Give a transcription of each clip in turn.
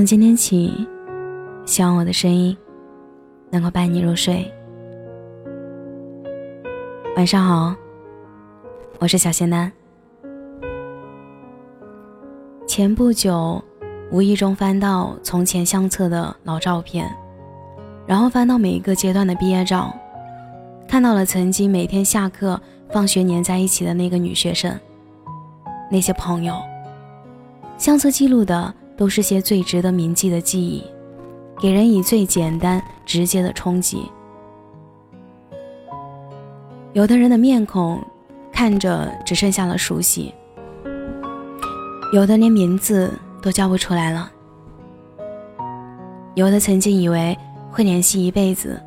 从今天起，希望我的声音能够伴你入睡。晚上好，我是小仙丹。前不久，无意中翻到从前相册的老照片，然后翻到每一个阶段的毕业照，看到了曾经每天下课、放学黏在一起的那个女学生，那些朋友。相册记录的都是些最值得铭记的记忆，给人以最简单直接的冲击。有的人的面孔看着只剩下了熟悉，有的连名字都叫不出来了，有的曾经以为会联系一辈子，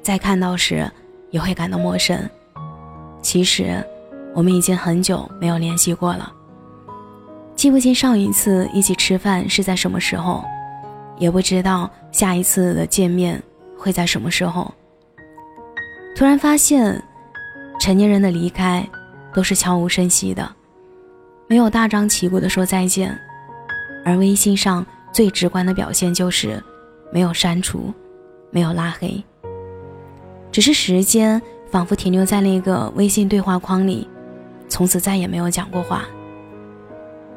在看到时也会感到陌生。其实，我们已经很久没有联系过了。记不清上一次一起吃饭是在什么时候，也不知道下一次的见面会在什么时候。突然发现，成年人的离开都是悄无声息的，没有大张旗鼓的说再见，而微信上最直观的表现就是没有删除，没有拉黑，只是时间仿佛停留在那个微信对话框里，从此再也没有讲过话。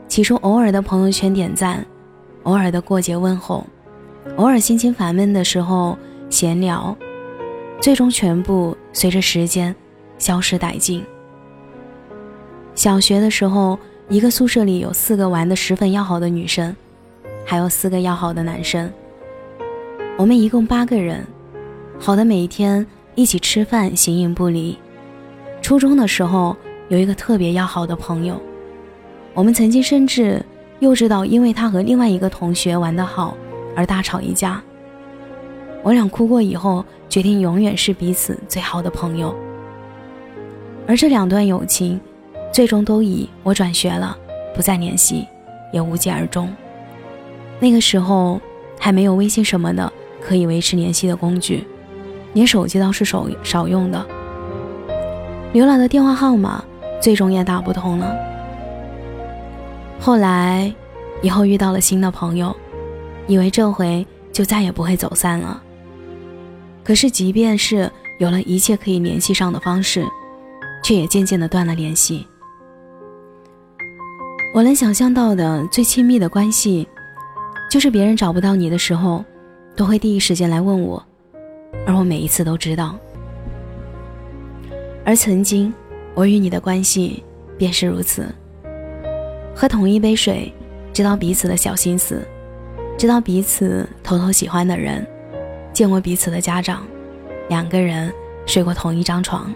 起初，偶尔的朋友圈点赞，偶尔的过节问候，偶尔心情烦闷的时候闲聊，最终全部随着时间消失殆尽。小学的时候，一个宿舍里有四个玩的十分要好的女生，还有四个要好的男生。我们一共八个人，好的每一天一起吃饭，形影不离。初中的时候，有一个特别要好的朋友。我们曾经甚至幼稚到因为他和另外一个同学玩得好而大吵一架。我俩哭过以后，决定永远是彼此最好的朋友。而这两段友情，最终都以我转学了，不再联系，也无疾而终。那个时候还没有微信什么的可以维持联系的工具，连手机都是少少用的，留了的电话号码最终也打不通了。后来，以后遇到了新的朋友，以为这回就再也不会走散了。可是，即便是有了一切可以联系上的方式，却也渐渐的断了联系。我能想象到的最亲密的关系，就是别人找不到你的时候，都会第一时间来问我，而我每一次都知道。而曾经，我与你的关系便是如此。喝同一杯水，知道彼此的小心思，知道彼此偷偷喜欢的人，见过彼此的家长，两个人睡过同一张床，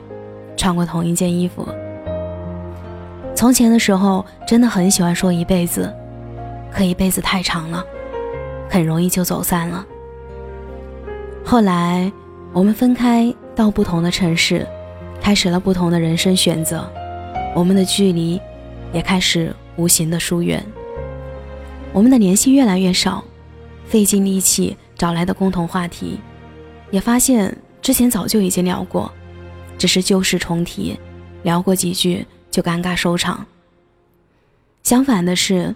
穿过同一件衣服。从前的时候，真的很喜欢说一辈子，可一辈子太长了，很容易就走散了。后来，我们分开到不同的城市，开始了不同的人生选择，我们的距离也开始。无形的疏远，我们的联系越来越少，费尽力气找来的共同话题，也发现之前早就已经聊过，只是旧事重提，聊过几句就尴尬收场。相反的是，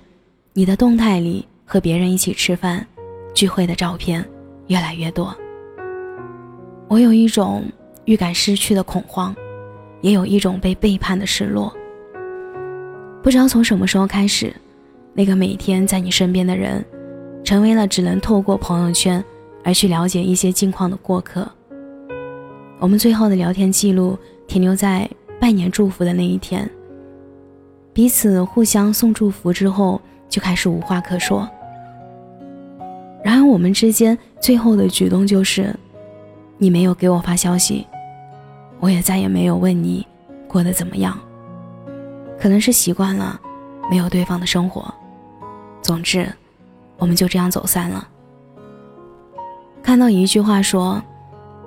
你的动态里和别人一起吃饭、聚会的照片越来越多，我有一种预感失去的恐慌，也有一种被背叛的失落。不知道从什么时候开始，那个每天在你身边的人，成为了只能透过朋友圈而去了解一些近况的过客。我们最后的聊天记录停留在拜年祝福的那一天，彼此互相送祝福之后就开始无话可说。然而我们之间最后的举动就是，你没有给我发消息，我也再也没有问你过得怎么样。可能是习惯了没有对方的生活，总之，我们就这样走散了。看到一句话说：“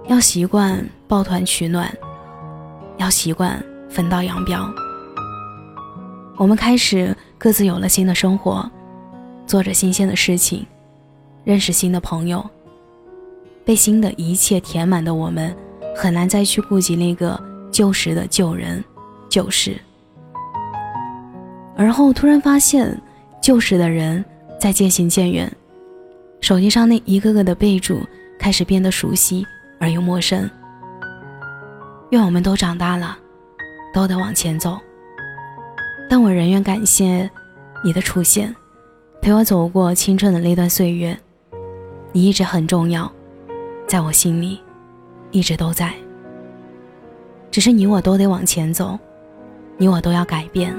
要习惯抱团取暖，要习惯分道扬镳。”我们开始各自有了新的生活，做着新鲜的事情，认识新的朋友。被新的一切填满的我们，很难再去顾及那个旧时的旧人、旧事。而后突然发现，旧时的人在渐行渐远，手机上那一个个的备注开始变得熟悉而又陌生。愿我们都长大了，都得往前走。但我仍愿感谢你的出现，陪我走过青春的那段岁月。你一直很重要，在我心里，一直都在。只是你我都得往前走，你我都要改变，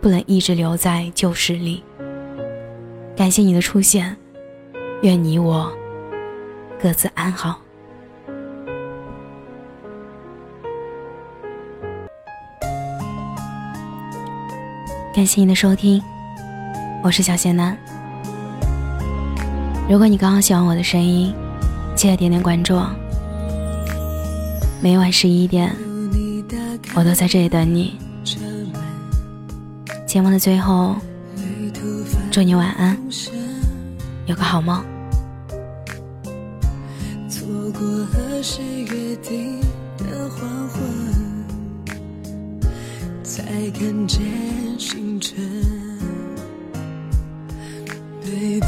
不能一直留在旧事里。感谢你的出现，愿你我各自安好。感谢你的收听，我是小贤男。如果你刚好喜欢我的声音，记得点点关注。每晚十一点，我都在这里等你。节目的最后，祝你晚安，有个好梦。错过和谁约定的黄昏，才看见星辰。对的